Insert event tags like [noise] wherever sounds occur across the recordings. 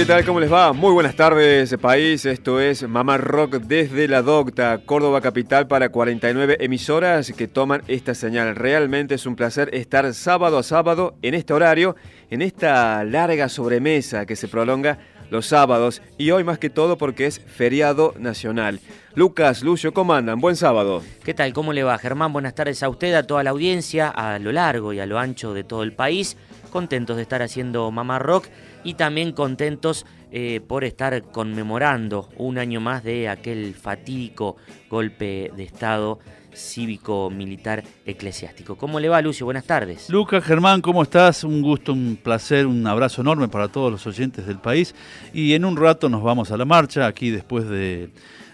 ¿Qué tal? ¿Cómo les va? Muy buenas tardes, país. Esto es Mamá Rock desde la Docta, Córdoba Capital, para 49 emisoras que toman esta señal. Realmente es un placer estar sábado a sábado en este horario, en esta larga sobremesa que se prolonga los sábados y hoy más que todo porque es feriado nacional. Lucas, Lucio, ¿cómo andan? Buen sábado. ¿Qué tal? ¿Cómo le va, Germán? Buenas tardes a usted, a toda la audiencia, a lo largo y a lo ancho de todo el país. Contentos de estar haciendo Mamá Rock y también contentos eh, por estar conmemorando un año más de aquel fatídico golpe de Estado cívico-militar eclesiástico. ¿Cómo le va, Lucio? Buenas tardes. Lucas, Germán, ¿cómo estás? Un gusto, un placer, un abrazo enorme para todos los oyentes del país. Y en un rato nos vamos a la marcha, aquí después de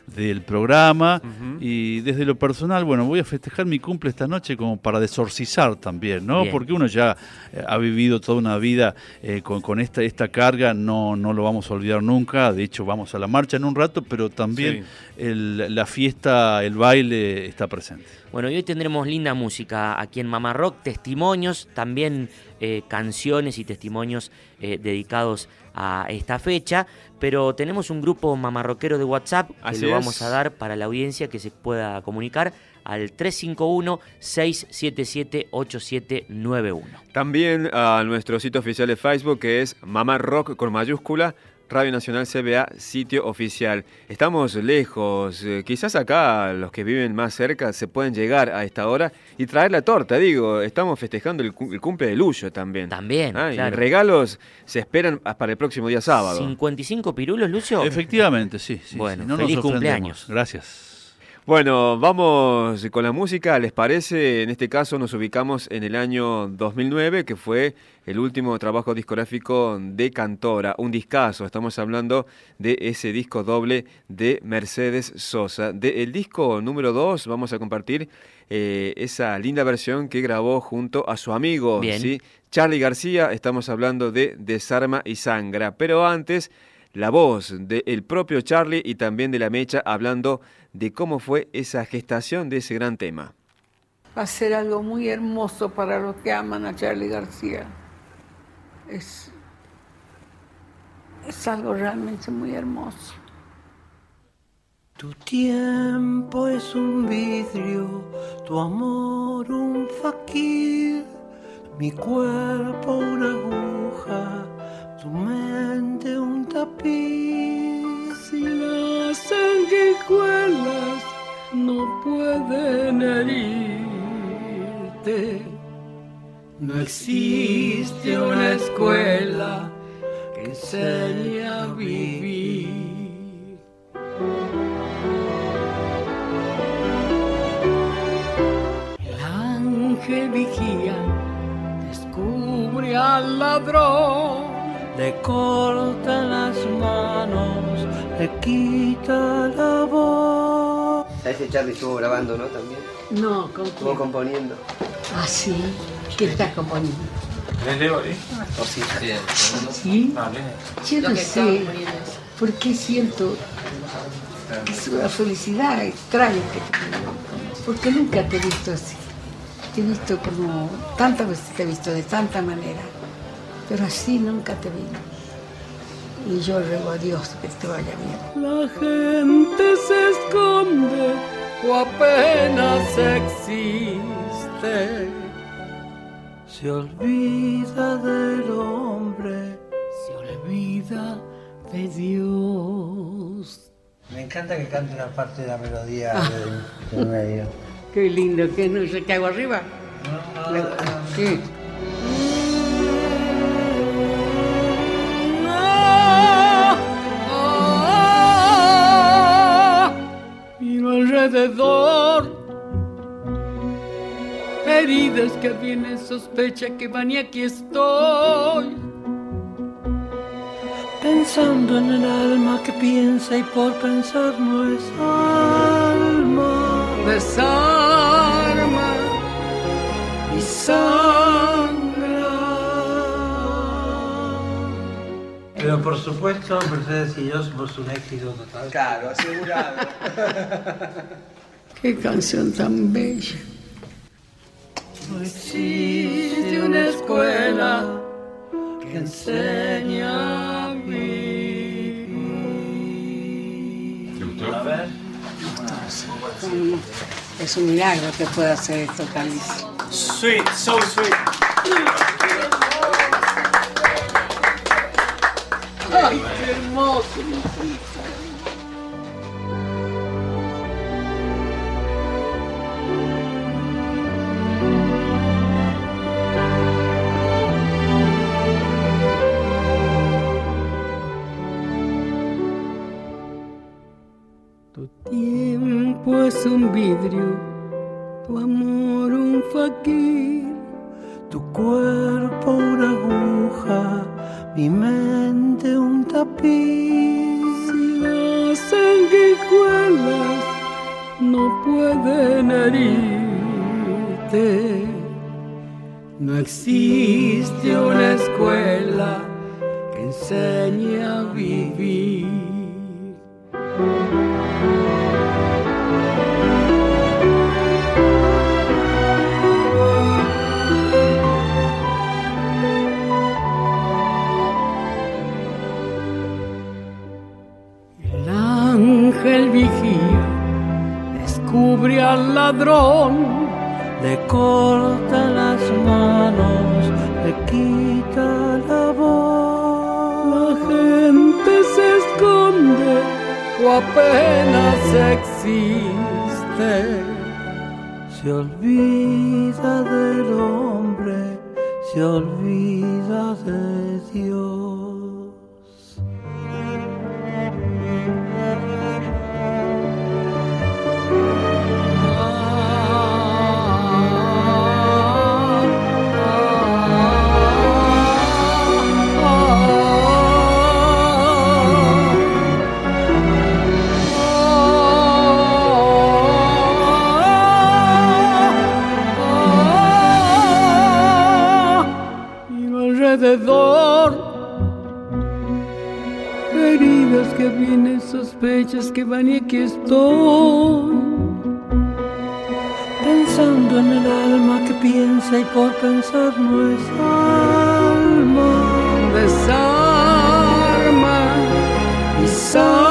del programa. Y desde lo personal, bueno, voy a festejar mi cumple esta noche como para desorcizar también, ¿no? Porque uno ya eh, ha vivido toda una vida eh, con, esta, esta carga, no, no lo vamos a olvidar nunca, de hecho vamos a la marcha en un rato, pero también la fiesta, el baile está presente. Bueno, y hoy tendremos linda música aquí en Mamá Rock, testimonios, también eh, canciones y testimonios dedicados a esta fecha, pero tenemos un grupo mamarroquero de WhatsApp que le vamos a dar para la audiencia que se pueda comunicar al 351-677-8791. También a nuestro sitio oficial de Facebook que es Mamarrock con mayúscula Radio Nacional CBA, sitio oficial. Estamos lejos, eh, quizás acá los que viven más cerca se pueden llegar a esta hora y traer la torta, digo, estamos festejando el, cumple de Luyo también. También, ah, claro. Y regalos se esperan para el próximo día sábado. ¿55 pirulos, Lucio? Efectivamente, sí. sí bueno, no feliz cumpleaños. Gracias. Bueno, vamos con la música, ¿les parece? En este caso nos ubicamos en el año 2009, que fue el último trabajo discográfico de Cantora, un discazo, estamos hablando de ese disco doble de Mercedes Sosa. Del disco número 2 vamos a compartir eh, esa linda versión que grabó junto a su amigo, ¿sí? Charlie García, estamos hablando de Desarma y Sangra, pero antes la voz del propio Charlie y también de la Mecha hablando de cómo fue esa gestación de ese gran tema. Va a ser algo muy hermoso para los que aman a Charlie García. Es, es algo realmente muy hermoso. Tu tiempo es un vidrio, tu amor un faquir, mi cuerpo una aguja tu mente un tapiz. Si las sanguijuelas no pueden herirte, no existe una escuela que enseñe vivir. El ángel vigía, descubre al ladrón le corta las manos, le quita la voz. Ese Charlie estuvo grabando, ¿no? También. No, ¿con Estuvo componiendo. Ah, sí. ¿Qué estás componiendo? ¿Les leo ahí? ¿O sí? Sí. Ah, Yo no sé por qué siento es una felicidad extraña que tengo. Porque nunca te he visto así. Te he visto como tantas veces te he visto de tanta manera pero así nunca te vi. Y yo ruego a Dios que te vaya bien. La gente se esconde o apenas existe. Se olvida del hombre, se olvida de Dios. encanta que cante una parte de la melodía Ah. del, del medio. Qué lindo, que no sé qué hago arriba. Sí. Alrededor, heridas que vienen, sospecha que van y aquí estoy. Pensando en el alma que piensa y por pensar no es alma. Desarma y sangra. Pero por supuesto, Mercedes y yo somos un éxito total. Claro, asegurado. Qué canción tan bella. No existe una escuela que enseña a vivir. A ver. Es un milagro que pueda hacer esto, Calice. Sweet, so sweet. ¡Ay, qué hermoso! Tu tiempo es un vidrio, tu amor un faquir. Tu cuerpo una no existe una escuela que enseñe a vivir. Apenas existe. Se olvida del hombre, se olvida de Dios. Vienen, sospechas que van y aquí estoy. Pensando en el alma que piensa y por pensar no es alma. desarma y sangra.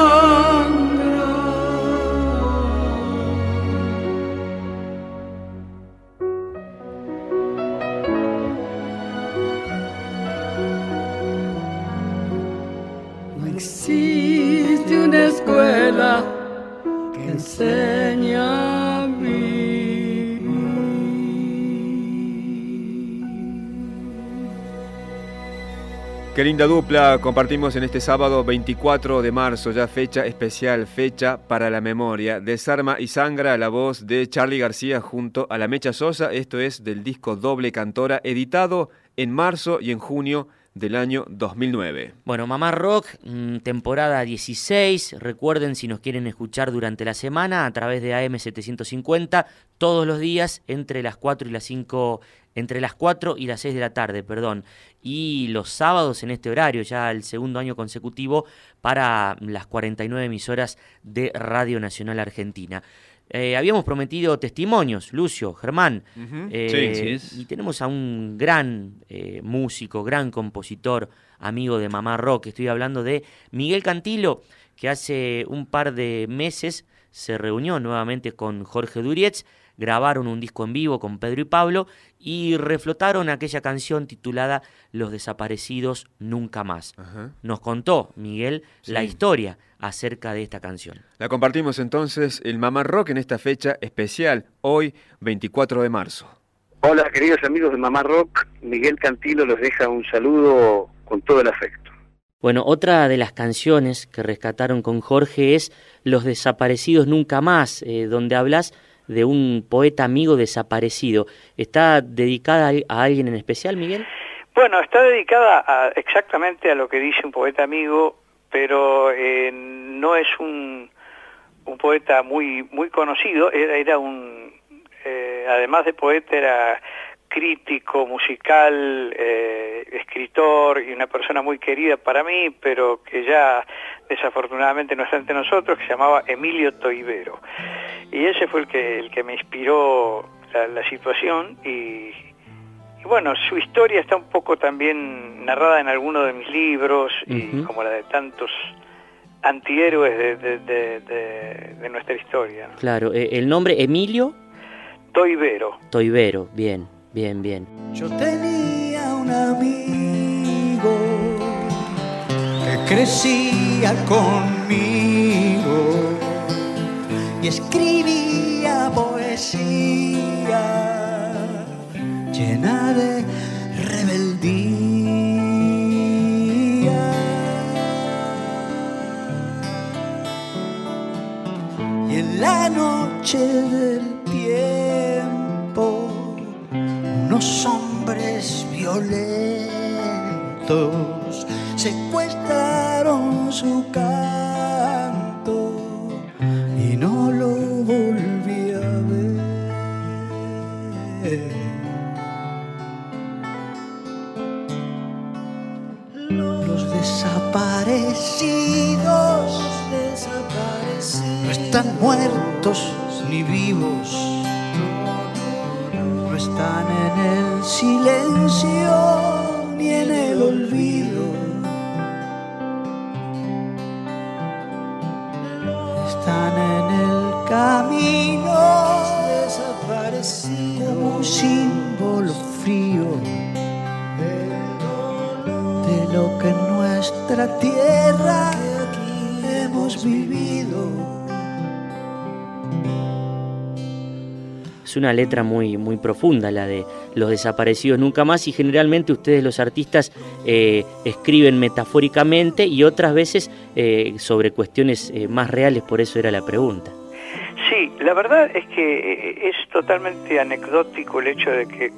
Qué linda dupla compartimos en este sábado 24 de marzo, ya fecha especial, fecha para la memoria. Desarma y sangra la voz de Charlie García junto a la Mecha Sosa. Esto es del disco Doble Cantora, editado en marzo y en junio del año 2009. Bueno, Mamá Rock, mm, temporada 16. Recuerden si nos quieren escuchar durante la semana a través de AM750 todos los días entre las 4 y las 5 entre las 4 y las 6 de la tarde, perdón. Y los sábados en este horario, ya el segundo año consecutivo, para las 49 emisoras de Radio Nacional Argentina. Eh, habíamos prometido testimonios, Lucio, Germán, eh, Sí, sí es. y tenemos a un gran eh, músico, gran compositor, amigo de Mamá Rock. Estoy hablando de Miguel Cantilo, que hace un par de meses se reunió nuevamente con Jorge Durietz grabaron un disco en vivo con Pedro y Pablo y reflotaron aquella canción titulada Los desaparecidos nunca más. Nos contó Miguel la historia acerca de esta canción. La compartimos entonces el Mamá Rock en esta fecha especial, hoy 24 de marzo. Hola queridos amigos de Mamá Rock, Miguel Cantilo los deja un saludo con todo el afecto. Bueno, otra de las canciones que rescataron con Jorge es Los desaparecidos nunca más, eh, donde hablas de un poeta amigo desaparecido. ¿Está dedicada a alguien en especial, Miguel? Bueno, está dedicada exactamente a lo que dice un poeta amigo, pero eh, no es un, un, poeta muy muy conocido, era, era un, eh, además de poeta, era crítico musical, eh, escritor y una persona muy querida para mí, pero que ya desafortunadamente no está entre nosotros, que se llamaba Emilio Toivero. Y ese fue el que, el que me inspiró la, situación y, bueno, su historia está un poco también narrada en alguno de mis libros y como la de tantos antihéroes de, de, nuestra historia. Claro, eh, el nombre Emilio Toivero. Toivero, bien. Bien, bien. Yo tenía un amigo crecía conmigo y escribía poesía llena de rebeldía. Y en la noche del los hombres violentos secuestraron su canto y no lo volví a ver. Los desaparecidos, desaparecidos no están muertos ni vivos están en el silencio ni en el olvido. El camino, desaparecidos como un símbolo frío de lo que en nuestra tierra hemos vivido. una letra muy, muy profunda, la de los desaparecidos nunca más, y generalmente ustedes los artistas eh, escriben metafóricamente y otras veces eh, sobre cuestiones eh, más reales, por eso era la pregunta. Sí, la verdad es que es totalmente anecdótico el hecho de que,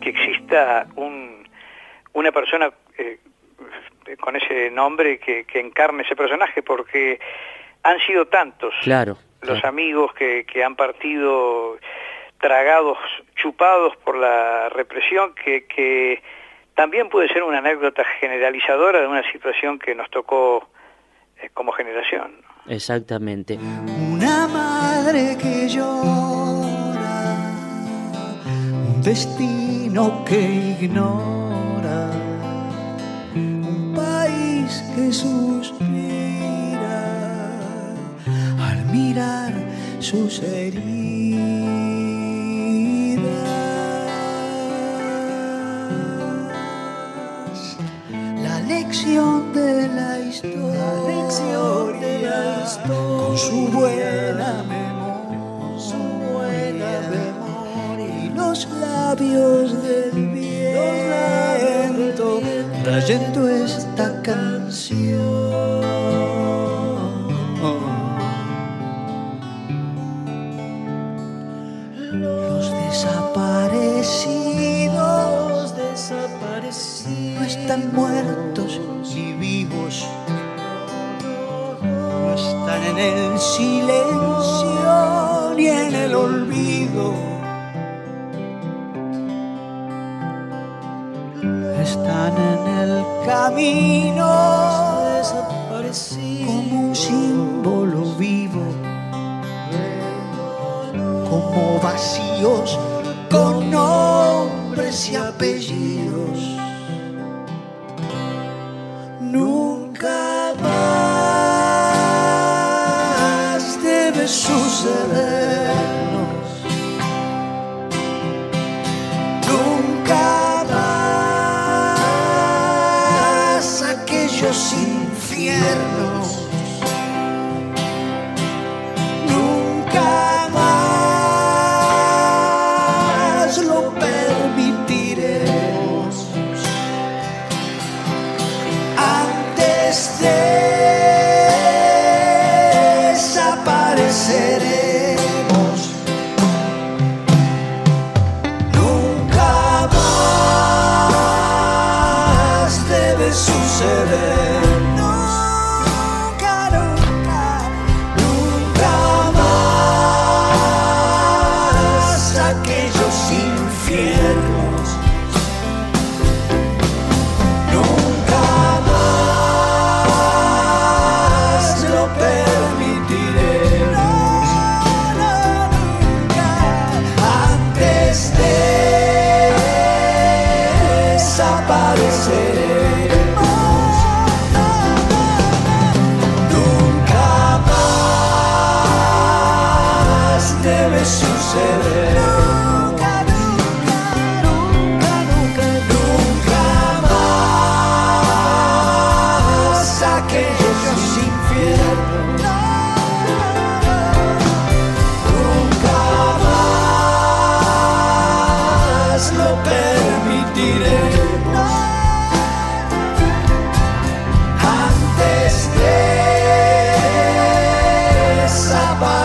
que exista un, una persona con ese nombre que, que encarne ese personaje, porque han sido tantos claro, los amigos que, que han partido tragados, chupados por la represión, que, que también puede ser una anécdota generalizadora de una situación que nos tocó eh, como generación. Exactamente. Una madre que llora, un destino que ignora, un país que suspira al mirar sus heridas. Lección de la historia, con su buena memoria, su buena memoria y los labios del viento trayendo esta canción. Los desaparecidos, desaparecidos no están muertos en el silencio ni en el olvido. Están en el camino como un símbolo vivo, como vacíos con nombres y apellidos.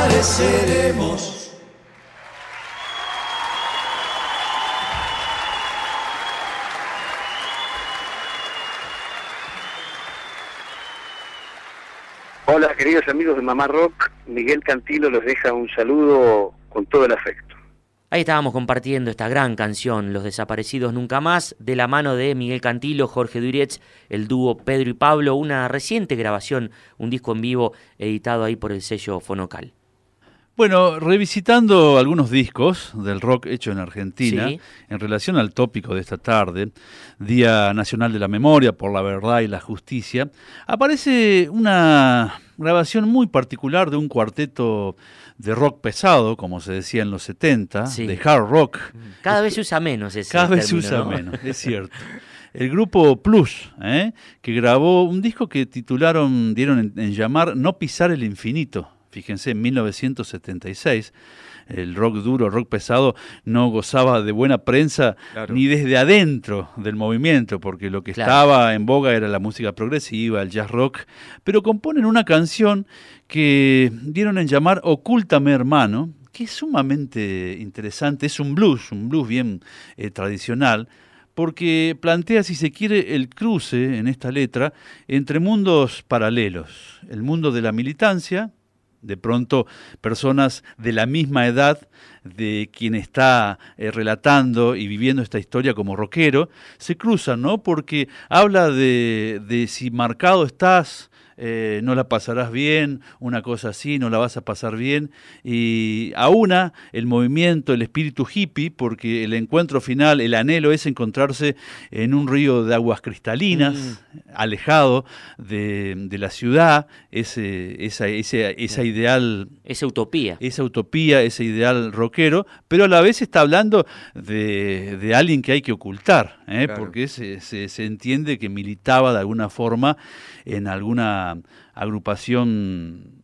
Desapareceremos. Hola, queridos amigos de Mamá Rock. Miguel Cantilo les deja un saludo con todo el afecto. Ahí estábamos compartiendo esta gran canción, Los Desaparecidos Nunca Más, de la mano de Miguel Cantilo, Jorge Durietz, el dúo Pedro y Pablo, una reciente grabación, un disco en vivo editado ahí por el sello Fonocal. Bueno, revisitando algunos discos del rock hecho en Argentina, en relación al tópico de esta tarde, Día Nacional de la Memoria por la Verdad y la Justicia, aparece una grabación muy particular de un cuarteto de rock pesado, como se decía en los 70, de hard rock. Cada vez se usa menos ese Cada vez se usa menos, es [laughs] cierto. El grupo Plus, ¿eh? que grabó un disco que titularon, dieron en llamar No pisar el infinito Fíjense, en 1976 el rock duro, rock pesado, no gozaba de buena prensa ni desde adentro del movimiento, porque lo que estaba en boga era la música progresiva, el jazz rock, pero componen una canción que dieron en llamar Ocúltame hermano, que es sumamente interesante, es un blues, un blues bien eh, tradicional, porque plantea, si se quiere, el cruce en esta letra entre mundos paralelos, el mundo de la militancia, de pronto personas de la misma edad de quien está eh, relatando y viviendo esta historia como rockero, se cruzan, ¿no? Porque habla de, de si marcado estás eh, no la pasarás bien, una cosa así, no la vas a pasar bien. Y a una, el movimiento, el espíritu hippie, porque el encuentro final, el anhelo es encontrarse en un río de aguas cristalinas, mm. alejado de, la ciudad, ese, esa, esa ideal... Esa utopía. Esa utopía, ese ideal rockero, pero a la vez está hablando de, alguien que hay que ocultar, ¿eh? porque se, se entiende que militaba de alguna forma en alguna agrupación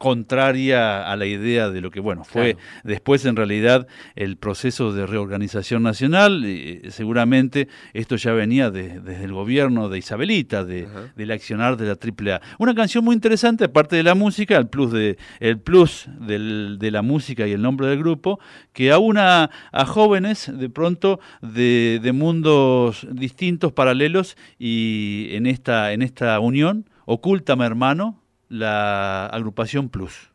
contraria a la idea de lo que bueno fue después en realidad el proceso de reorganización nacional. Seguramente esto ya venía desde el gobierno de Isabelita de, del accionar de la AAA una canción muy interesante aparte de la música el plus de el plus de la música y el nombre del grupo que aúna a jóvenes de pronto de, de mundos distintos paralelos y en esta en esta unión Ocúltame hermano, la agrupación Plus.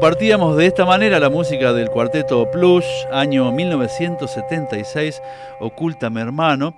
Compartíamos de esta manera la música del cuarteto Plus, año 1976, Ocúltame hermano,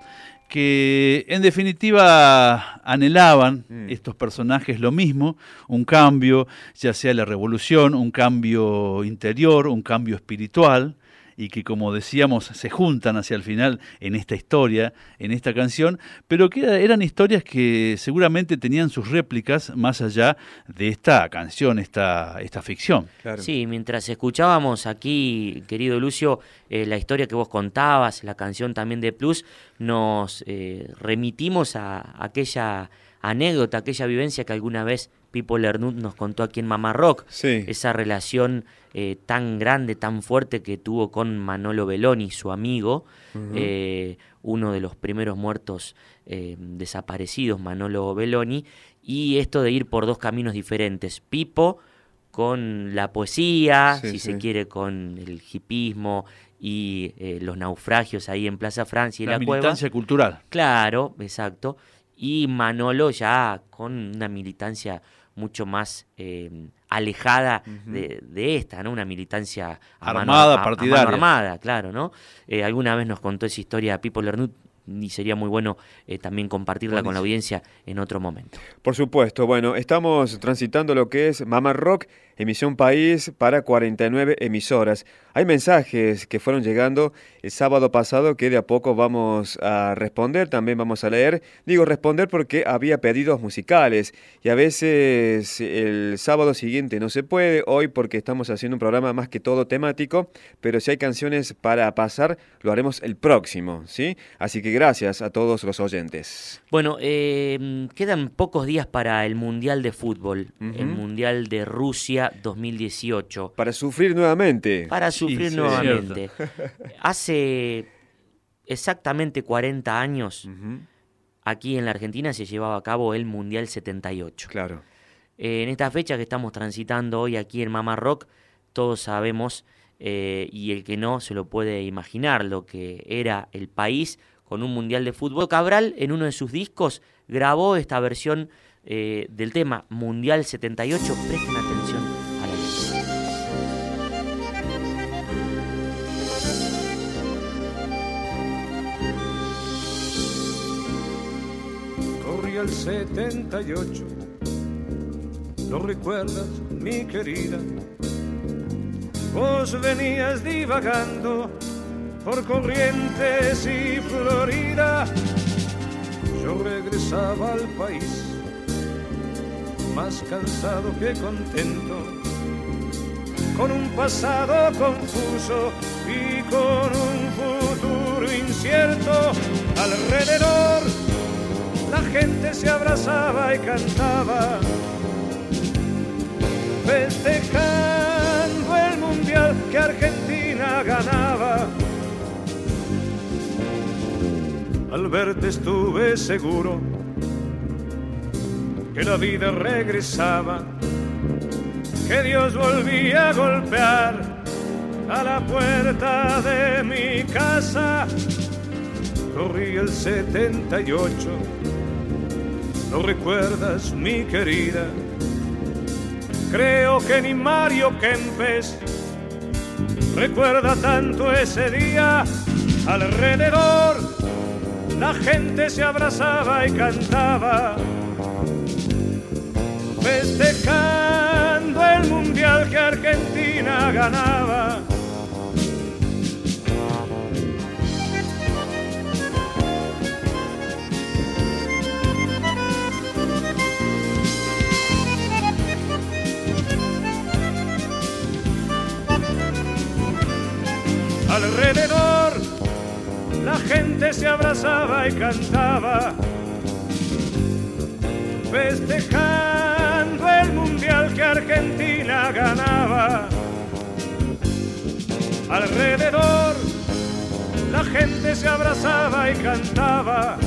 que en definitiva anhelaban Mm. estos personajes lo mismo, un cambio, ya sea la revolución, un cambio interior, un cambio espiritual, y que como decíamos se juntan hacia el final en esta historia, en esta canción, pero que era- eran historias que seguramente tenían sus réplicas más allá de esta canción, esta, esta ficción. Sí, mientras escuchábamos aquí, querido Lucio, eh, la historia que vos contabas, la canción también de Plus, nos eh, remitimos a aquella anécdota, aquella vivencia que alguna vez Pipo Lernut nos contó aquí en Mamá Rock. Esa relación eh, tan grande, tan fuerte que tuvo con Manolo Belloni, su amigo, eh, uno de los primeros muertos eh, desaparecidos, Manolo Belloni, y esto de ir por dos caminos diferentes. Pipo con la poesía, Sí, si sí. se quiere, con el hipismo y eh, los naufragios ahí en Plaza Francia y La la, cueva. cultural. Claro, exacto. Y Manolo ya con una militancia mucho más eh, alejada de, de esta, ¿no? Una militancia a mano- Armada, a- mano partidaria. armada, claro, ¿no? Eh, alguna vez nos contó esa historia Pipo Lernut y sería muy bueno eh, también compartirla con la audiencia en otro momento. Por supuesto, bueno, estamos transitando lo que es Mamá Rock, emisión país para 49 emisoras. Hay mensajes que fueron llegando el sábado pasado que de a poco vamos a responder, también vamos a leer. Digo responder porque había pedidos musicales y a veces el sábado siguiente no se puede, hoy porque estamos haciendo un programa más que todo temático, pero si hay canciones para pasar, lo haremos el próximo, ¿sí? Así que gracias a todos los oyentes. Bueno, eh, quedan pocos días para el Mundial de Fútbol, el. Mundial de Rusia 2018. Para sufrir nuevamente. Para sufrir sí, nuevamente. Hace exactamente 40 años, aquí en la Argentina se llevaba a cabo el Mundial 78. Claro. en esta fecha que estamos transitando hoy aquí en Mama Rock, todos sabemos, eh, y el que no se lo puede imaginar, lo que era el país con un Mundial de Fútbol. Cabral, en uno de sus discos, grabó esta versión eh, del tema Mundial 78. Presten atención a la letra. Corría el 78, ¿lo recuerdas, mi querida? Vos venías divagando por Corrientes y Florida. Yo regresaba al país, más cansado que contento, con un pasado confuso y con un futuro incierto alrededor la gente se abrazaba y cantaba, festejando el mundial que Argentina ganaba. Al verte estuve seguro que la vida regresaba, que Dios volvía a golpear a la puerta de mi casa. Corrí el 78 ¿No recuerdas, mi querida? Creo que ni Mario Kempes recuerda tanto ese día. Alrededor la gente se abrazaba y cantaba, festejando el mundial que Argentina ganaba. Alrededor la gente se abrazaba y cantaba, festejando Argentina ganaba. Alrededor la gente se abrazaba y cantaba,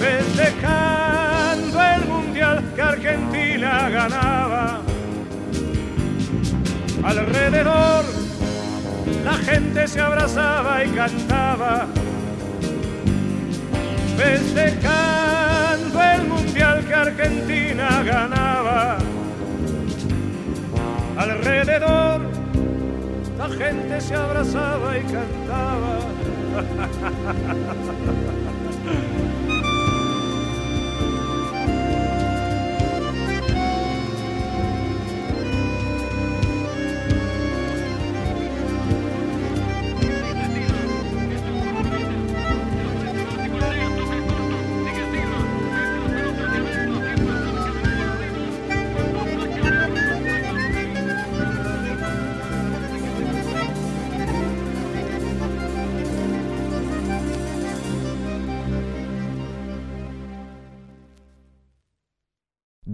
festejando el mundial que Argentina ganaba. Alrededor la gente se abrazaba y cantaba, festejando el mundial que Argentina ganaba. Alrededor la gente se abrazaba y cantaba. [laughs]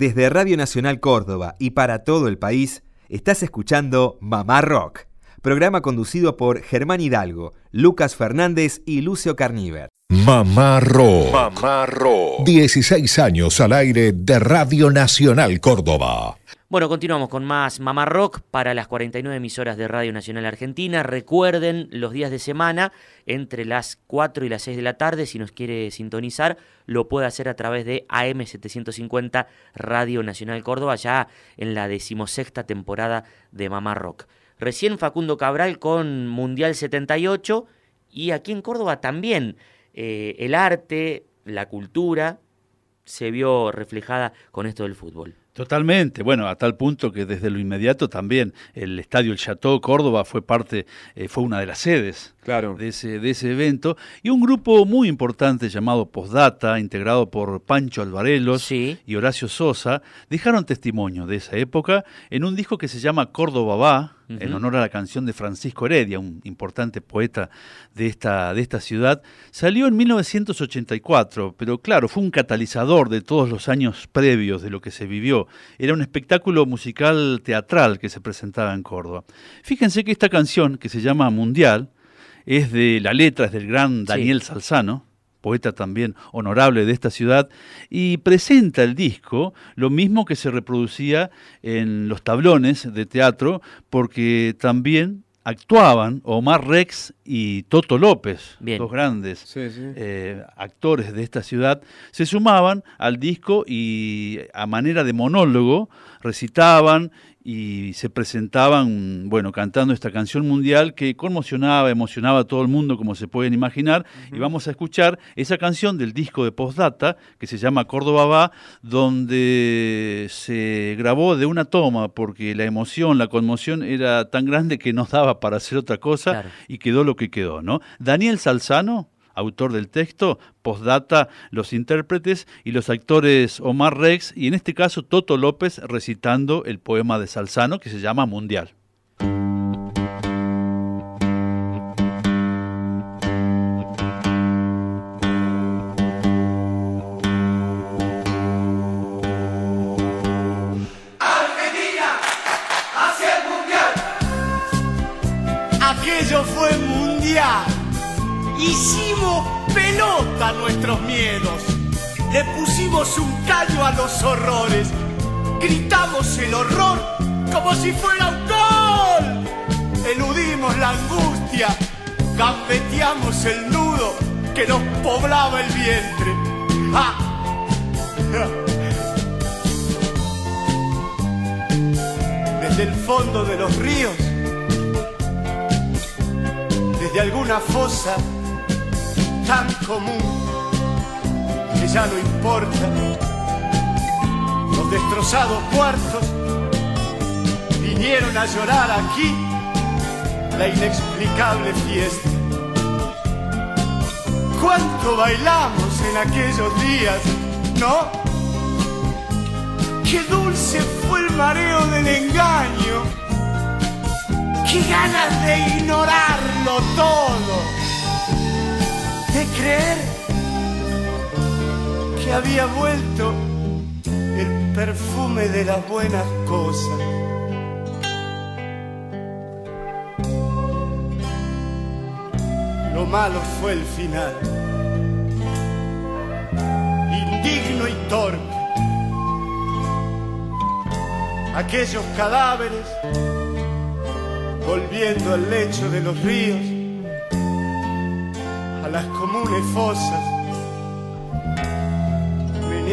Desde Radio Nacional Córdoba y para todo el país, estás escuchando Mamá Rock, programa conducido por Germán Hidalgo, Lucas Fernández y Lucio Carníver. Mamá Rock. Mamá Rock. 16 años al aire de Radio Nacional Córdoba. Bueno, continuamos con más Mamá Rock para las 49 emisoras de Radio Nacional Argentina. Recuerden los días de semana entre las 4 y las 6 de la tarde. Si nos quiere sintonizar, lo puede hacer a través de AM750 Radio Nacional Córdoba, ya en la decimosexta temporada de Mamá Rock. Recién Facundo Cabral con Mundial 78 y aquí en Córdoba también eh, el arte, la cultura se vio reflejada con esto del fútbol. Totalmente, bueno, a tal punto que desde lo inmediato también el estadio El Chateau Córdoba fue parte, eh, fue una de las sedes claro. de, ese, de ese evento, y un grupo muy importante llamado Postdata, integrado por Pancho Alvarelos y Horacio Sosa, dejaron testimonio de esa época en un disco que se llama Córdoba va, en honor a la canción de Francisco Heredia, un importante poeta de esta, de esta ciudad. Salió en 1984, pero claro, fue un catalizador de todos los años previos de lo que se vivió. Era un espectáculo musical teatral que se presentaba en Córdoba. Fíjense que esta canción, que se llama Mundial, es de la letra, es del gran Daniel Salzano, poeta también honorable de esta ciudad, y presenta el disco lo mismo que se reproducía en los tablones de teatro, porque también actuaban Omar Rex y Toto López, dos grandes eh, actores de esta ciudad, se sumaban al disco y a manera de monólogo recitaban y se presentaban, bueno, cantando esta canción mundial que conmocionaba, emocionaba a todo el mundo, como se pueden imaginar. Y vamos a escuchar esa canción del disco de Postdata, que se llama Córdoba va, donde se grabó de una toma, porque la emoción, la conmoción era tan grande que no daba para hacer otra cosa y quedó lo que quedó, ¿no? Daniel Salzano, autor del texto, postdata los intérpretes y los actores Omar Rex y en este caso Toto López recitando el poema de Salzano que se llama Mundial. Un callo a los horrores. Gritamos el horror como si fuera un gol. Eludimos la angustia. Gambeteamos el nudo que nos poblaba el vientre. ¡Ah! Desde el fondo de los ríos, desde alguna fosa tan común ya no importa. Los destrozados cuartos vinieron a llorar aquí la inexplicable fiesta. ¿Cuánto bailamos en aquellos días, no? Qué dulce fue el mareo del engaño. Qué ganas de ignorarlo todo de creer que había vuelto el perfume de las buenas cosas. Lo malo fue el final, indigno y torpe. Aquellos cadáveres volviendo al lecho de los ríos a las comunes fosas,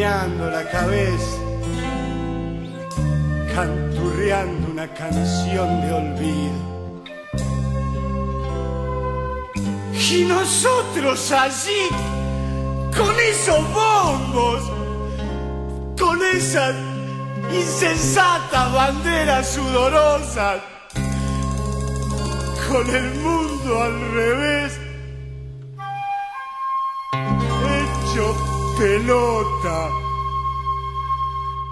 meneando la cabeza, canturreando una canción de olvido. Y nosotros allí, con esos bombos, con esas insensatas banderas sudorosas, con el mundo al revés, hecho pelota.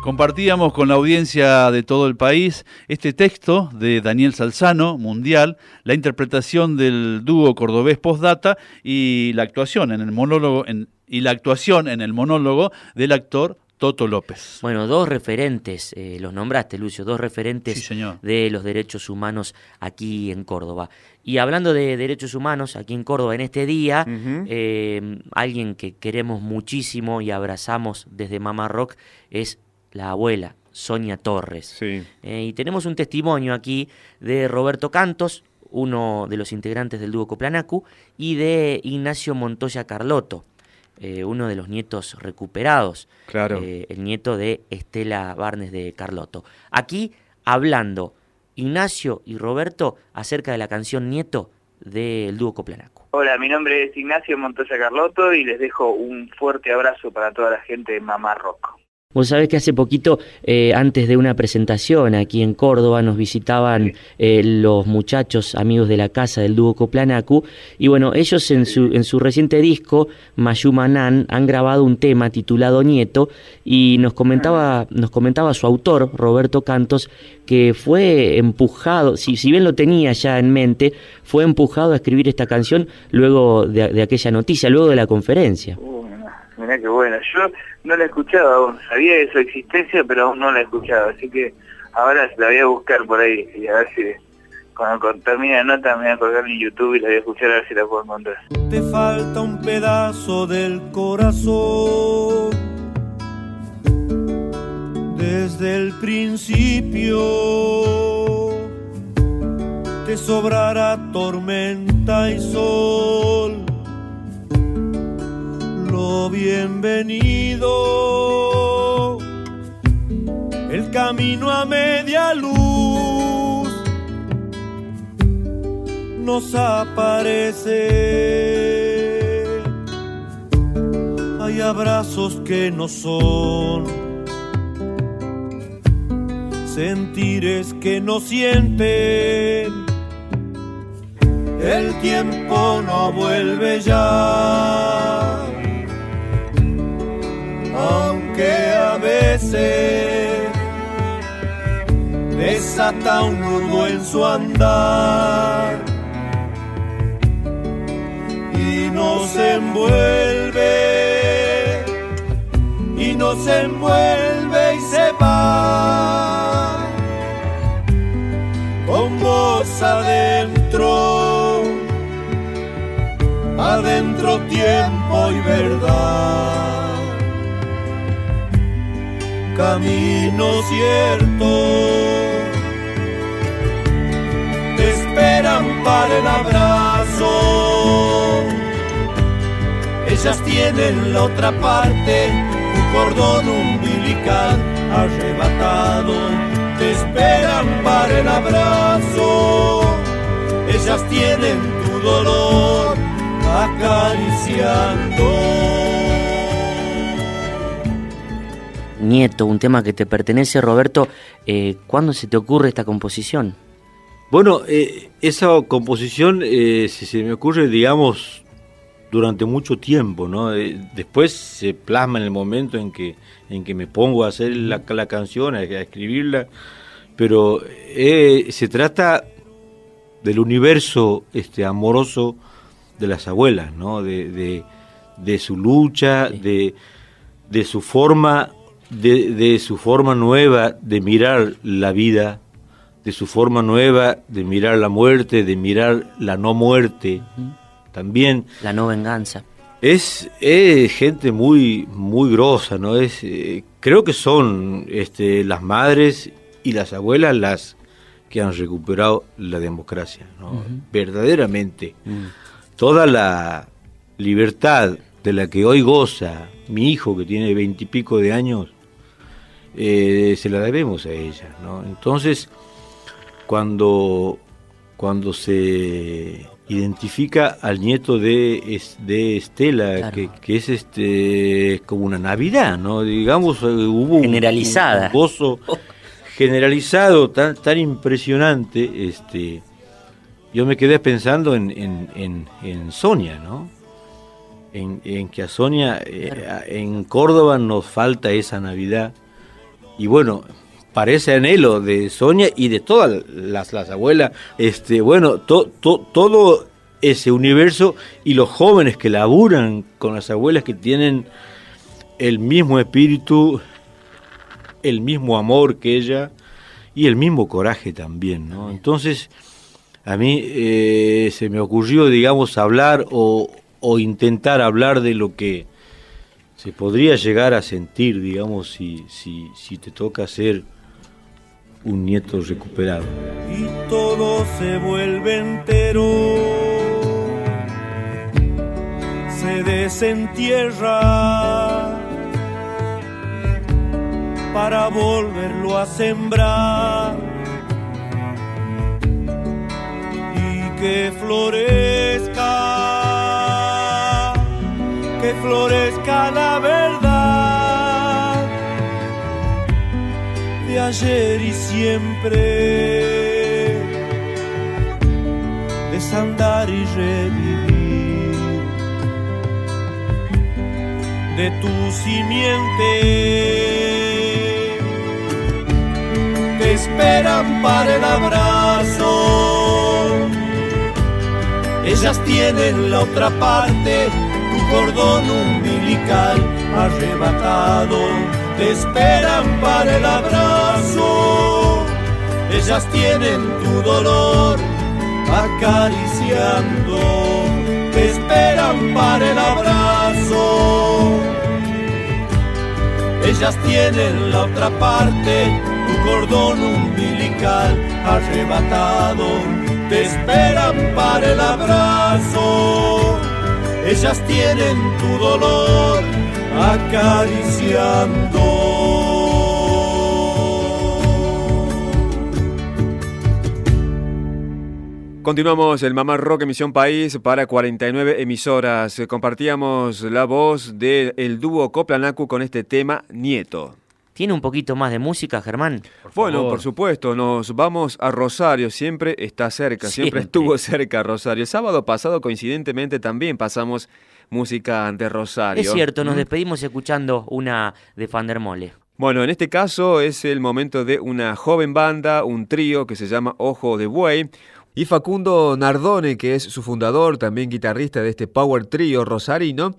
Compartíamos con la audiencia de todo el país este texto de Daniel Salzano, Mundial, la interpretación del dúo cordobés Postdata y la actuación en el monólogo y la actuación en el monólogo del actor Toto López. Bueno, dos referentes, eh, los nombraste, Lucio, dos referentes de los derechos humanos aquí en Córdoba. Y hablando de derechos humanos aquí en Córdoba en este día, eh, alguien que queremos muchísimo y abrazamos desde Mamá Rock es la abuela, Sonia Torres. Eh, y tenemos un testimonio aquí de Roberto Cantos, uno de los integrantes del dúo Coplanacu, y de Ignacio Montoya Carlotto, eh, uno de los nietos recuperados. Claro. Eh, el nieto de Estela Barnes de Carlotto. Aquí hablando Ignacio y Roberto acerca de la canción Nieto del dúo Coplanacu. Hola, mi nombre es Ignacio Montoya Carlotto y les dejo un fuerte abrazo para toda la gente de Mamá Rock. Vos sabés que hace poquito, eh, antes de una presentación aquí en Córdoba, nos visitaban eh, los muchachos amigos de la casa del dúo Coplanacu y bueno, ellos en su, en su reciente disco, Mayumanan, han grabado un tema titulado Nieto y nos comentaba, nos comentaba su autor, Roberto Cantos, que fue empujado, si, si bien lo tenía ya en mente, fue empujado a escribir esta canción luego de, aquella noticia, luego de la conferencia. Mirá qué buena. Yo no la he escuchado aún. Sabía de su existencia, pero aún no la he escuchado. Así que ahora la voy a buscar por ahí y a ver si cuando, termine la nota me voy a colgar en YouTube y la voy a escuchar a ver si la puedo encontrar. Te falta un pedazo del corazón desde el principio. Te sobrará tormenta y sol bienvenido. El camino a media luz nos aparece. Hay abrazos que no son, sentires que no sienten. El tiempo no vuelve ya aunque a veces desata un nudo en su andar y nos envuelve y nos envuelve y se va con voz adentro adentro tiempo y verdad camino cierto. Te esperan para el abrazo. Ellas tienen la otra parte, un cordón umbilical arrebatado. Te esperan para el abrazo. Ellas tienen tu dolor acariciando. Nieto, un tema que te pertenece, Roberto. Eh, ¿Cuándo se te ocurre esta composición? Bueno, eh, esa composición eh, se me ocurre, digamos, durante mucho tiempo, ¿no? Después se plasma en el momento en que, en que me pongo a hacer la, la canción, a, escribirla, pero se trata del universo este, amoroso de las abuelas, ¿no? De, de, su lucha, de, de su forma de, su forma nueva de mirar la vida, de su forma nueva de mirar la muerte, de mirar la no muerte, también. La no venganza. Es, gente muy, muy grosa, ¿no? Es, eh, creo que son este, las madres y las abuelas las que han recuperado la democracia, ¿no? Verdaderamente. Mm. Toda la libertad de la que hoy goza mi hijo que tiene veintipico de años, eh, se la debemos a ella. ¿no? Entonces, cuando, cuando se, identifica al nieto de, de Estela, que, es este como una Navidad, ¿no? Digamos, eh, hubo generalizada. Un, gozo [laughs] generalizado tan, tan impresionante, este yo me quedé pensando en, en, Sonia, ¿no? En, que a Sonia, eh, en Córdoba nos falta esa Navidad. Y bueno, parece anhelo de Sonia y de todas las, las abuelas. Este, bueno, todo ese universo y los jóvenes que laburan con las abuelas que tienen el mismo espíritu, el mismo amor que ella y el mismo coraje también, ¿no? Entonces, a mí eh, se me ocurrió, digamos, hablar o, o intentar hablar de lo que se podría llegar a sentir, digamos, si, si, si te toca ser un nieto recuperado. Y todo se vuelve entero, se desentierra para volverlo a sembrar y que florezca, que florezca la verdad de ayer y siempre, desandar y revivir de tu simiente. Te esperan para el abrazo. Ellas tienen la otra parte, cordón umbilical arrebatado te esperan para el abrazo. Ellas tienen tu dolor acariciando, te esperan para el abrazo. Ellas tienen la otra parte, tu cordón umbilical arrebatado, te esperan para el abrazo. Ellas tienen tu dolor acariciando. Continuamos el Mamá Rock Emisión País para 49 emisoras. Compartíamos la voz del dúo Coplanacu con este tema Nieto. ¿Tiene un poquito más de música, Germán? bueno, por supuesto, nos vamos a Rosario, siempre está cerca, siempre, estuvo cerca Rosario. El sábado pasado, coincidentemente, también pasamos música de Rosario. Es cierto, nos despedimos escuchando una de Fandermole. Bueno, en este caso es el momento de una joven banda, un trío que se llama Ojo de Buey, y Facundo Nardone, que es su fundador, también guitarrista de este Power Trio rosarino,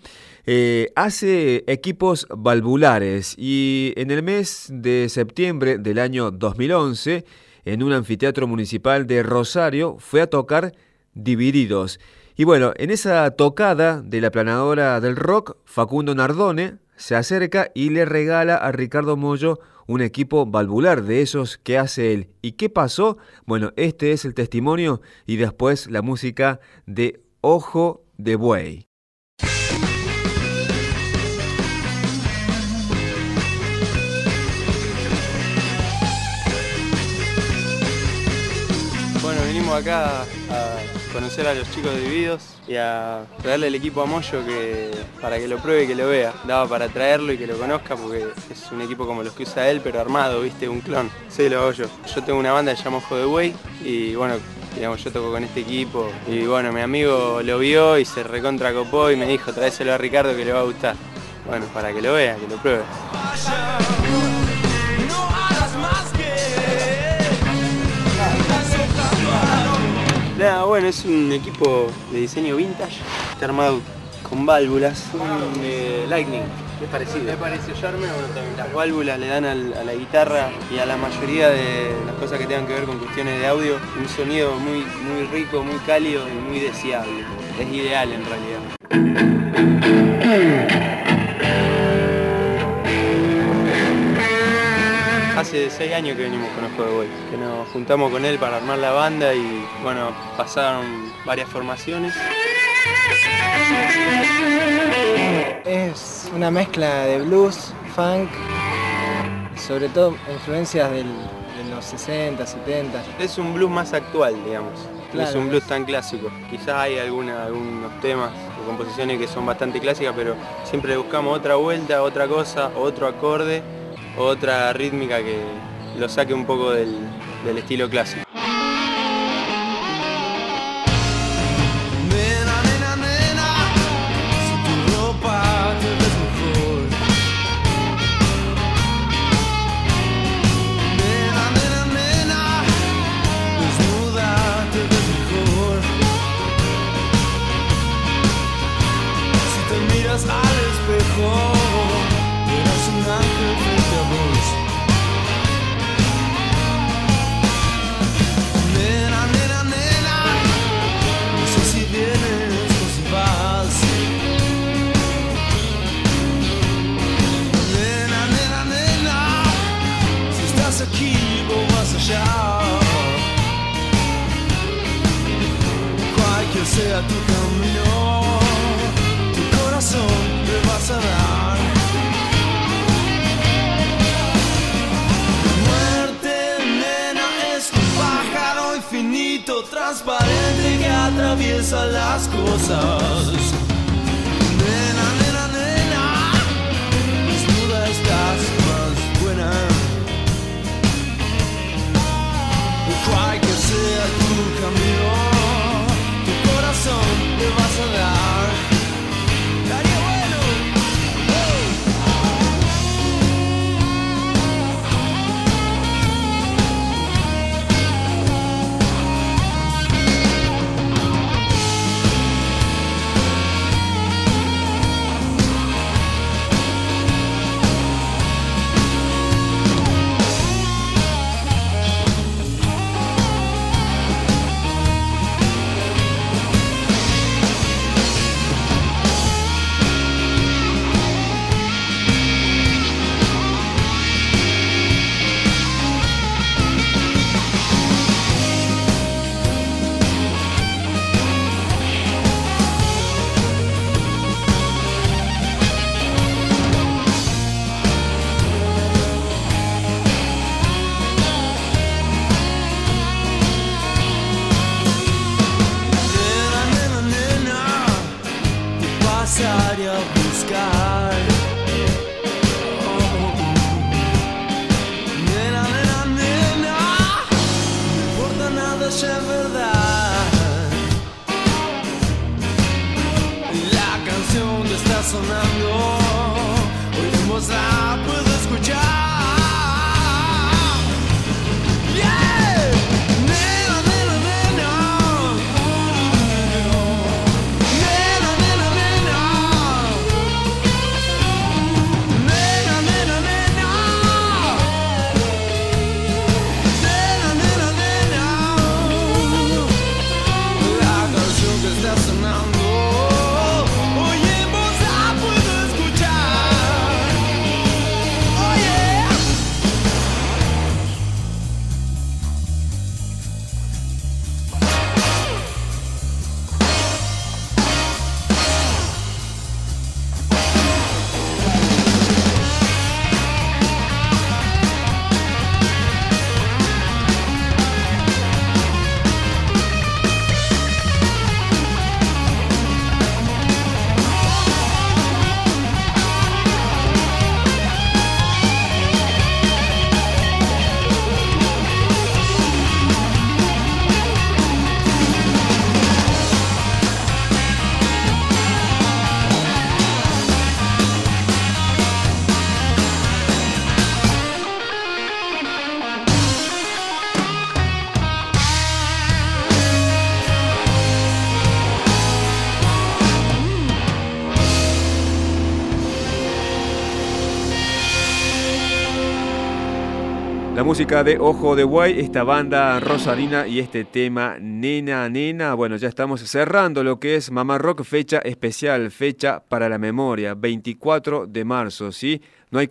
eh, hace equipos valvulares y en el mes de septiembre del año 2011, en un anfiteatro municipal de Rosario, fue a tocar Divididos. Y bueno, en esa tocada de la planadora del rock, Facundo Nardone se acerca y le regala a Ricardo Mollo un equipo valvular de esos que hace él. ¿Y qué pasó? Bueno, este es el testimonio y después la música de Ojo de Buey. Acá a conocer a los chicos divididos y a traerle el equipo a Moyo que, para que lo pruebe y que lo vea. Daba para traerlo y que lo conozca porque es un equipo como los que usa él, pero armado, viste, un clon. Sí, lo hago yo. Yo tengo una banda que se llama Ojo de y bueno, digamos, yo toco con este equipo y bueno, mi amigo lo vio y se recontra copó y me dijo, tráeselo a Ricardo que le va a gustar. Bueno, para que lo vea, que lo pruebe. Bueno, es un equipo de diseño vintage, está armado con válvulas, un eh, Lightning. Es parecido. Me parece, yo armé también. Las válvulas le dan a la guitarra y a la mayoría de las cosas que tengan que ver con cuestiones de audio un sonido muy, muy rico, muy cálido y muy deseable. Es ideal en realidad. hace seis años que venimos con los Juegos Boys, que nos juntamos con él para armar la banda y bueno, pasaron varias formaciones. Es una mezcla de blues, funk, sobre todo influencias de los 60, 70. Es un blues más actual, digamos. Claro, es un blues tan clásico. Quizás hay algunos temas o composiciones que son bastante clásicas, pero siempre buscamos otra vuelta, otra cosa, otro acorde otra rítmica que lo saque un poco del, estilo clásico. Música de Ojo de Guay, esta banda rosarina y este tema Nena Nena. Bueno, ya estamos cerrando lo que es Mamá Rock, fecha especial, fecha para la memoria, 24 de marzo, ¿sí?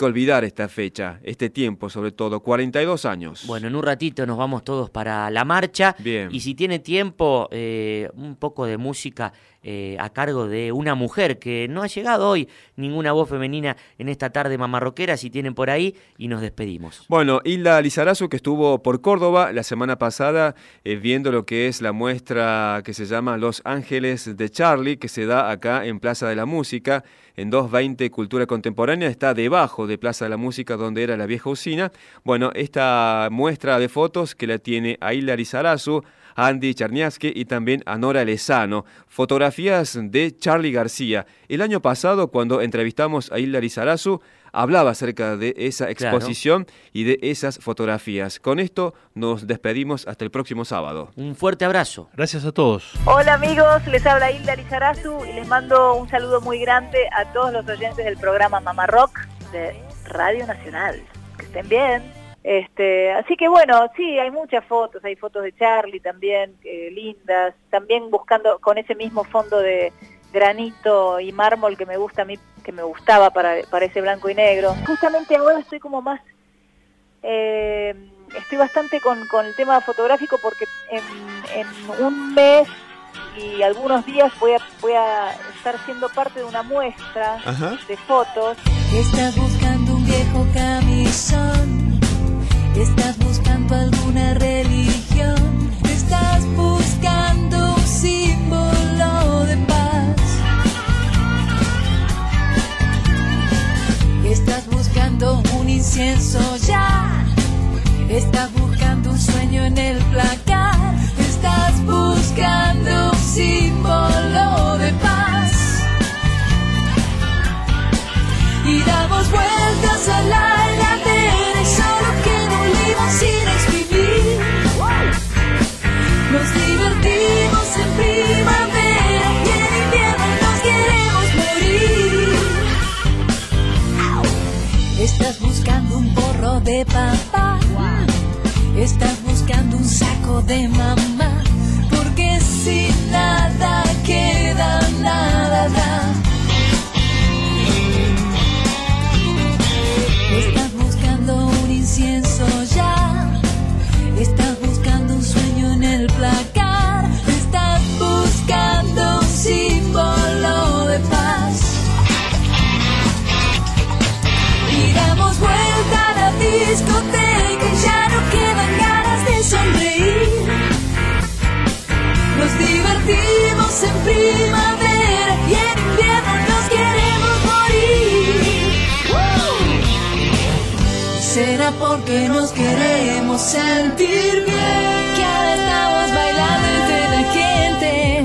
Olvidar esta fecha, este tiempo sobre todo, 42 años. Bueno, en un ratito nos vamos todos para la marcha. Bien. Y si tiene tiempo, eh, un poco de música eh, a cargo de una mujer que no ha llegado hoy ninguna voz femenina en esta tarde mamarroquera, si tienen por ahí, y nos despedimos. Bueno, Hilda Lizarazu, que estuvo por Córdoba la semana pasada eh, viendo lo que es la muestra que se llama Los Ángeles de Charlie, que se da acá en Plaza de la Música, en 220 Cultura Contemporánea, está debajo de Plaza de la Música, donde era la vieja usina. Bueno, esta muestra de fotos que la tiene a Hilda Lizarazu, Andy Charniaski y también a Nora Lezano. Fotografías de Charlie García. El año pasado, cuando entrevistamos a Hilda Lizarazu, hablaba acerca de esa exposición y de esas fotografías. Con esto nos despedimos hasta el próximo sábado. Un fuerte abrazo. Gracias a todos. Hola amigos, les habla Hilda Lizarazu y les mando un saludo muy grande a todos los oyentes del programa Mamá Rock de Radio Nacional. Que estén bien. Este, así que bueno, sí, hay muchas fotos, hay fotos de Charlie también, eh, lindas, también buscando con ese mismo fondo de granito y mármol que me gusta a mí, que me gustaba para, para ese blanco y negro. Justamente ahora estoy como más, eh, estoy bastante con, con, el tema fotográfico porque en, en, un mes y algunos días voy a, voy a estar siendo parte de una muestra Ajá. de fotos. Estás buscando un viejo camisón Estás buscando alguna religión, estás buscando un incienso ya, estás buscando un sueño en el placar, estás buscando un símbolo saco de mamá, Será porque nos queremos sentir bien. Que ahora estamos bailando entre la gente.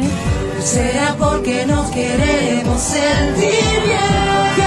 Será porque nos queremos sentir bien